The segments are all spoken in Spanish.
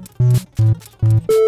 Thank you.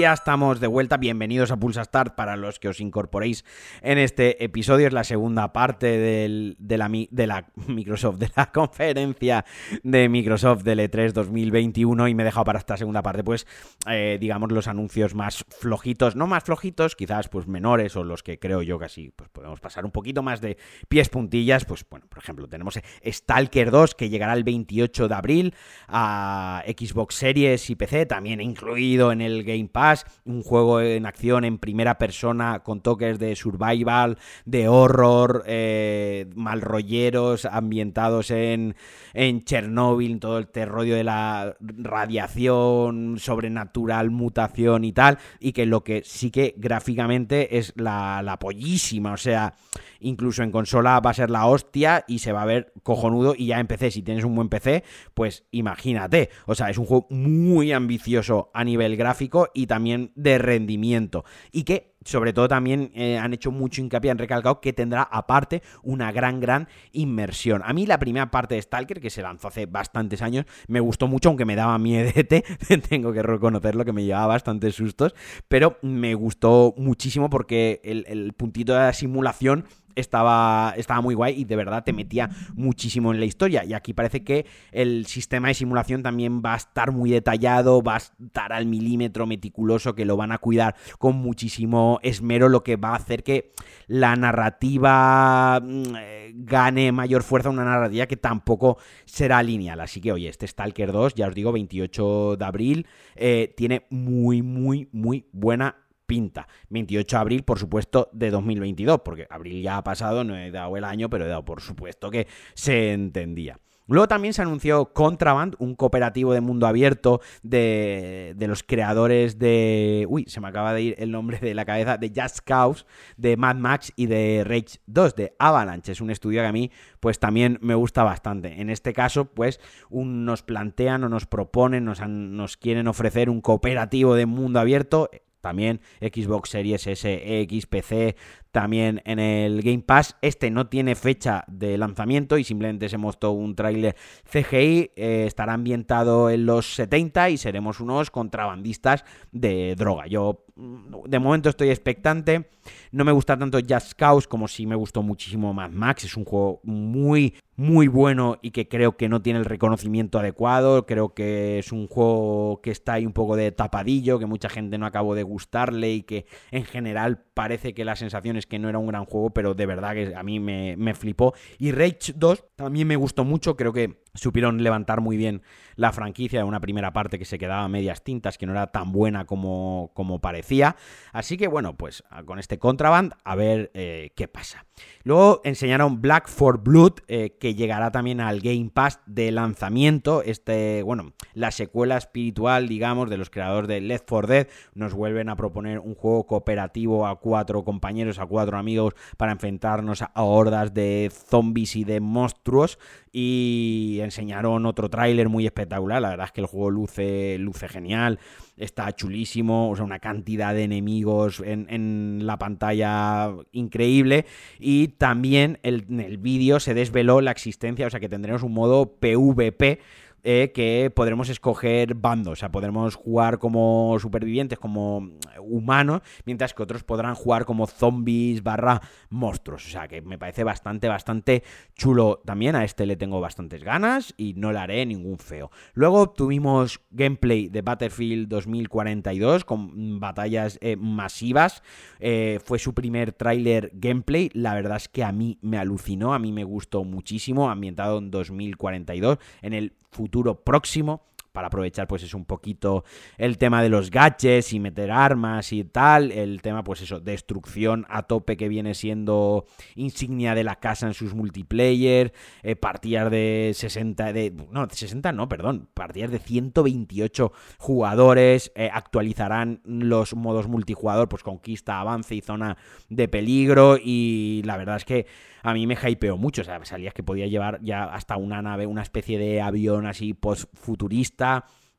Ya estamos de vuelta, bienvenidos a Pulsa Start para los que os incorporéis en este episodio, es la segunda parte de, la, de la Microsoft, de la conferencia de Microsoft del E3 2021 y me he dejado para esta segunda parte pues eh, digamos los anuncios más flojitos, no más flojitos, quizás pues menores o los que creo yo que así pues podemos pasar un poquito más de pies puntillas, pues bueno, por ejemplo tenemos Stalker 2 que llegará el 28 de abril a Xbox Series y PC, también incluido en el Game Pass un juego en acción en primera persona con toques de survival, de horror, eh, malrolleros ambientados en, en Chernóbil, todo el terror de la radiación sobrenatural, mutación y tal, y que lo que sí que gráficamente es la, la pollísima, o sea, incluso en consola va a ser la hostia y se va a ver cojonudo y ya en PC, si tienes un buen PC, pues imagínate, o sea, es un juego muy ambicioso a nivel gráfico y también de rendimiento. Y que sobre todo también eh, han hecho mucho hincapié, han recalcado que tendrá aparte una gran, gran inmersión. A mí la primera parte de Stalker, que se lanzó hace bastantes años, me gustó mucho, aunque me daba miedete, tengo que reconocerlo, que me llevaba bastantes sustos, pero me gustó muchísimo porque el, puntito de la simulación estaba, estaba muy guay y de verdad te metía muchísimo en la historia. Y aquí parece que el sistema de simulación también va a estar muy detallado, va a estar al milímetro meticuloso, que lo van a cuidar con muchísimo esmero, lo que va a hacer que la narrativa mm, eh, gane mayor fuerza, una narrativa que tampoco será lineal. Así que, oye, este Stalker 2, ya os digo, 28 de abril, eh, tiene muy, muy, muy buena pinta. 28 de abril, por supuesto, de 2022, porque abril ya ha pasado, no he dado el año, pero he dado por supuesto que se entendía. Luego también se anunció Contraband, un cooperativo de mundo abierto de, los creadores de... Uy, se me acaba de ir el nombre de la cabeza, de Just Cause, de Mad Max y de Rage 2, de Avalanche. Es un estudio que a mí pues también me gusta bastante. En este caso, pues nos plantean o nos proponen, nos, nos quieren ofrecer un cooperativo de mundo abierto también Xbox Series S, X, PC, también en el Game Pass. Este no tiene fecha de lanzamiento y simplemente se mostró un tráiler CGI. Eh, estará ambientado en los 70 y seremos unos contrabandistas de droga. Yo mm, de momento estoy expectante. No me gusta tanto Just Cause como si me gustó muchísimo Mad Max. Es un juego muy, muy bueno y que creo que no tiene el reconocimiento adecuado. Creo que es un juego que está ahí un poco de tapadillo, que mucha gente no acabó de gustarle y que en general parece que la sensación es que no era un gran juego, pero de verdad que a mí me, me flipó. Y Rage 2 también me gustó mucho, creo que supieron levantar muy bien la franquicia de una primera parte que se quedaba a medias tintas, que no era tan buena como, como parecía. Así que bueno, pues con este Contraband a ver eh, qué pasa. Luego enseñaron Black for Blood, eh, que llegará también al Game Pass de lanzamiento. Este, bueno, la secuela espiritual, digamos, de los creadores de Left 4 Dead. Nos vuelven a proponer un juego cooperativo a cuatro compañeros, a cuatro amigos, para enfrentarnos a hordas de zombies y de monstruos y enseñaron otro tráiler muy espectacular. La verdad es que el juego luce, luce genial, está chulísimo, o sea, una cantidad de enemigos en, la pantalla increíble. Y también en el vídeo se desveló la existencia, o sea, que tendremos un modo PvP eh, que podremos escoger bandos, o sea, podremos jugar como supervivientes, como humanos, mientras que otros podrán jugar como zombies barra monstruos, o sea, que me parece bastante, bastante chulo. También a este le tengo bastantes ganas y no le haré ningún feo. Luego tuvimos gameplay de Battlefield 2042 con batallas eh, masivas, eh, fue su primer tráiler gameplay, la verdad es que a mí me alucinó, a mí me gustó muchísimo, ambientado en 2042, en el futuro próximo para aprovechar pues es un poquito el tema de los gadgets y meter armas y tal, el tema pues eso, destrucción a tope que viene siendo insignia de la casa en sus multiplayer, eh, partidas de 60, de, no, 60 no, perdón, partidas de 128 jugadores, eh, actualizarán los modos multijugador, pues conquista, avance y zona de peligro y la verdad es que a mí me hypeó mucho. O sea, salías que podía llevar ya hasta una nave, una especie de avión así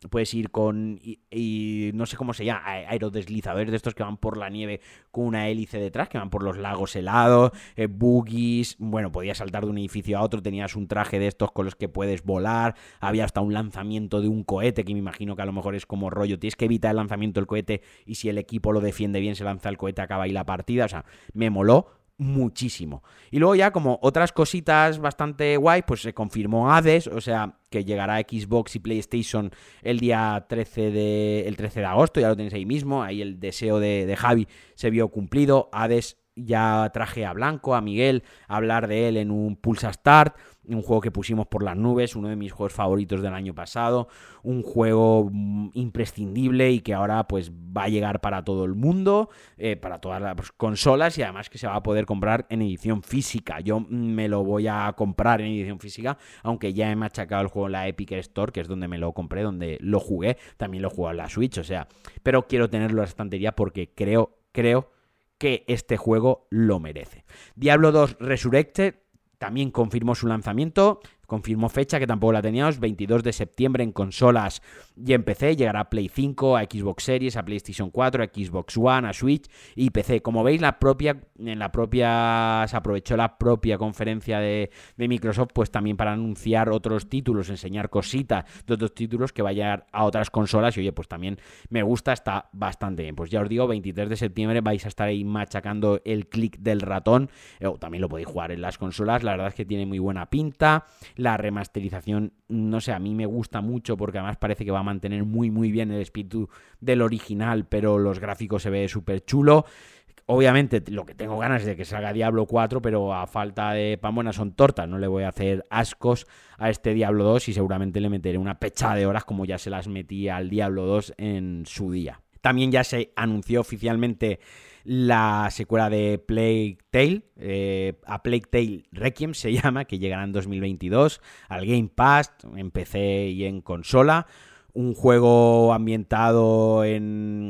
puedes ir con, y, no sé cómo se llama, aerodeslizadores de estos que van por la nieve con una hélice detrás, que van por los lagos helados, eh, boogies, bueno, podías saltar de un edificio a otro, tenías un traje de estos con los que puedes volar, había hasta un lanzamiento de un cohete, que me imagino que a lo mejor es como rollo, tienes que evitar el lanzamiento del cohete y si el equipo lo defiende bien, se lanza el cohete, acaba ahí la partida, o sea, me moló muchísimo. Y luego ya como otras cositas bastante guay, pues se confirmó Hades, o sea, que llegará a Xbox y PlayStation el día 13 de, el 13 de agosto, ya lo tenéis ahí mismo, ahí el deseo de, de Javi se vio cumplido, Hades ya traje a Blanco, a Miguel, a hablar de él en un Pulsa Start, un juego que pusimos por las nubes, uno de mis juegos favoritos del año pasado, un juego mm, imprescindible y que ahora pues va a llegar para todo el mundo, eh, para todas las consolas y además que se va a poder comprar en edición física. Yo me lo voy a comprar en edición física, aunque ya he machacado el juego en la Epic Store, que es donde me lo compré, donde lo jugué, también lo jugué en la Switch, o sea, pero quiero tenerlo en la estantería porque creo, creo que este juego lo merece. Diablo 2 Resurrected también confirmó su lanzamiento, confirmó fecha que tampoco la teníamos, 22 de septiembre en consolas y en PC, llegará a Play 5, a Xbox Series, a PlayStation 4, a Xbox One, a Switch y PC. Como veis, la propia, en la propia, se aprovechó la propia conferencia de, Microsoft, pues también para anunciar otros títulos, enseñar cositas de otros títulos que vayan a otras consolas y oye, pues también me gusta, está bastante bien. Pues ya os digo, 23 de septiembre vais a estar ahí machacando el clic del ratón, o también lo podéis jugar en las consolas, la verdad es que tiene muy buena pinta la remasterización, no sé, a mí me gusta mucho porque además parece que va a mantener muy muy bien el espíritu del original, pero los gráficos se ve súper chulo. Obviamente lo que tengo ganas es de que salga Diablo 4, pero a falta de pan buenas son tortas, no le voy a hacer ascos a este Diablo 2 y seguramente le meteré una pechada de horas como ya se las metí al Diablo 2 en su día. También ya se anunció oficialmente la secuela de Plague Tale, eh, a Plague Tale Requiem se llama, que llegará en 2022 al Game Pass, en PC y en consola. Un juego ambientado en,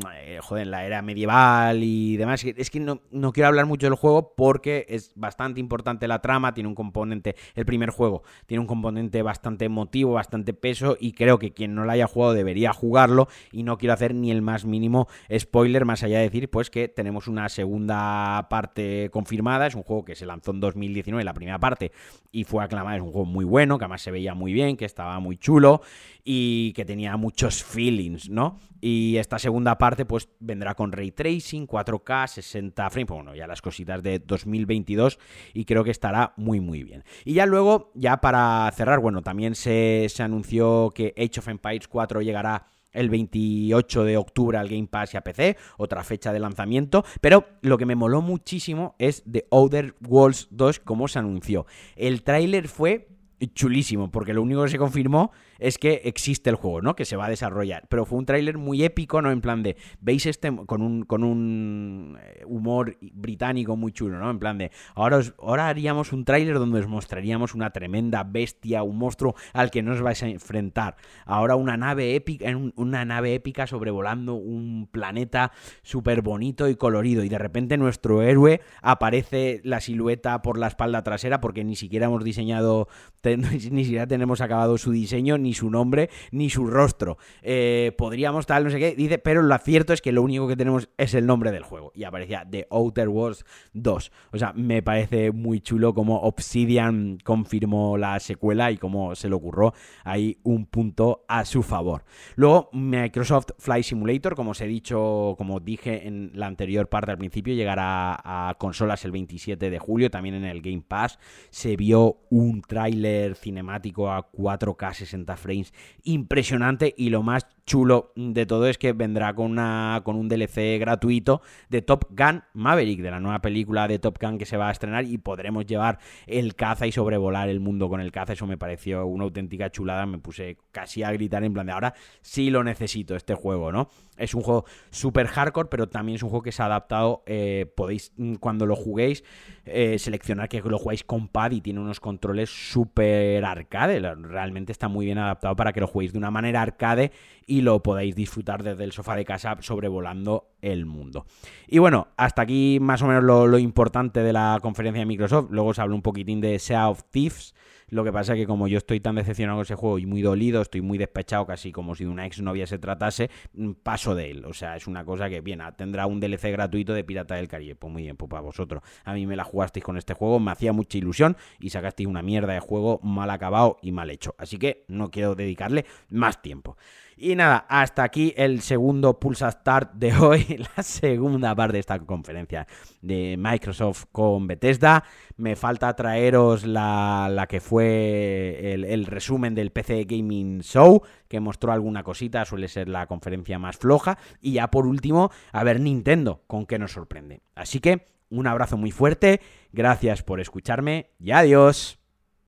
joder, en la era medieval y demás. Es que no, no, quiero hablar mucho del juego porque es bastante importante la trama, tiene un componente, el primer juego, tiene un componente bastante emotivo, bastante peso y creo que quien no lo haya jugado debería jugarlo y no quiero hacer ni el más mínimo spoiler más allá de decir pues que tenemos una segunda parte confirmada, es un juego que se lanzó en 2019, la primera parte, y fue aclamado, es un juego muy bueno, que además se veía muy bien, que estaba muy chulo y que tenía muchos feelings, ¿no? Y esta segunda parte pues vendrá con ray tracing, 4K, 60 frames, pues, bueno, ya las cositas de 2022 y creo que estará muy muy bien. Y ya luego, ya para cerrar, bueno, también se, se anunció que Age of Empires 4 llegará el 28 de octubre al Game Pass y a PC, otra fecha de lanzamiento, pero lo que me moló muchísimo es The Outer Worlds 2 como se anunció. El tráiler fue chulísimo, porque lo único que se confirmó es que existe el juego, ¿no? Que se va a desarrollar. Pero fue un tráiler muy épico, ¿no? En plan de, ¿veis este con un, con un eh, humor británico muy chulo, ¿no? En plan de, ahora, ahora haríamos un tráiler donde os mostraríamos una tremenda bestia, un monstruo al que no os vais a enfrentar. Ahora una nave épica, una nave épica sobrevolando un planeta súper bonito y colorido. Y de repente nuestro héroe aparece la silueta por la espalda trasera porque ni siquiera hemos diseñado, ni siquiera tenemos acabado su diseño, ni su nombre, ni su rostro. Eh, podríamos tal, no sé qué, dice, pero lo cierto es que lo único que tenemos es el nombre del juego. Y aparecía The Outer Worlds 2. O sea, me parece muy chulo como Obsidian confirmó la secuela y como se le ocurrió ahí un punto a su favor. Luego, Microsoft Flight Simulator, como os he dicho, como dije en la anterior parte al principio, llegará a consolas el 27 de julio, también en el Game Pass. Se vio un tráiler cinemático a 4K 60 frames impresionante y lo más chulo de todo es que vendrá con, una, con un DLC gratuito de Top Gun Maverick, de la nueva película de Top Gun que se va a estrenar y podremos llevar el caza y sobrevolar el mundo con el caza. Eso me pareció una auténtica chulada, me puse casi a gritar en plan de ahora sí lo necesito este juego, ¿no? Es un juego súper hardcore, pero también es un juego que se ha adaptado, eh, podéis mm, cuando lo juguéis eh, seleccionar que lo jugáis con pad y tiene unos controles súper súper arcade. Realmente está muy bien adaptado para que lo juguéis de una manera arcade y lo podáis disfrutar desde el sofá de casa sobrevolando el mundo. Y bueno, hasta aquí más o menos lo, lo importante de la conferencia de Microsoft. Luego os hablo un poquitín de Sea of Thieves lo que pasa es que como yo estoy tan decepcionado con ese juego y muy dolido, estoy muy despechado, casi como si de una exnovia se tratase, mm, paso de él. O sea, es una cosa que, bien, ah, tendrá un DLC gratuito de Pirata del Caribe. Pues muy bien, pues para vosotros. A mí me la jugasteis con este juego, me hacía mucha ilusión y sacasteis una mierda de juego mal acabado y mal hecho. Así que no quiero dedicarle más tiempo. Y nada, hasta aquí el segundo Pulsa Start de hoy, la segunda parte de esta conferencia de Microsoft con Bethesda. Me falta traeros la, que fue el, el, resumen del PC Gaming Show, que mostró alguna cosita, suele ser la conferencia más floja. Y ya por último, a ver Nintendo, con qué nos sorprende. Así que un abrazo muy fuerte, gracias por escucharme y adiós.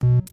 you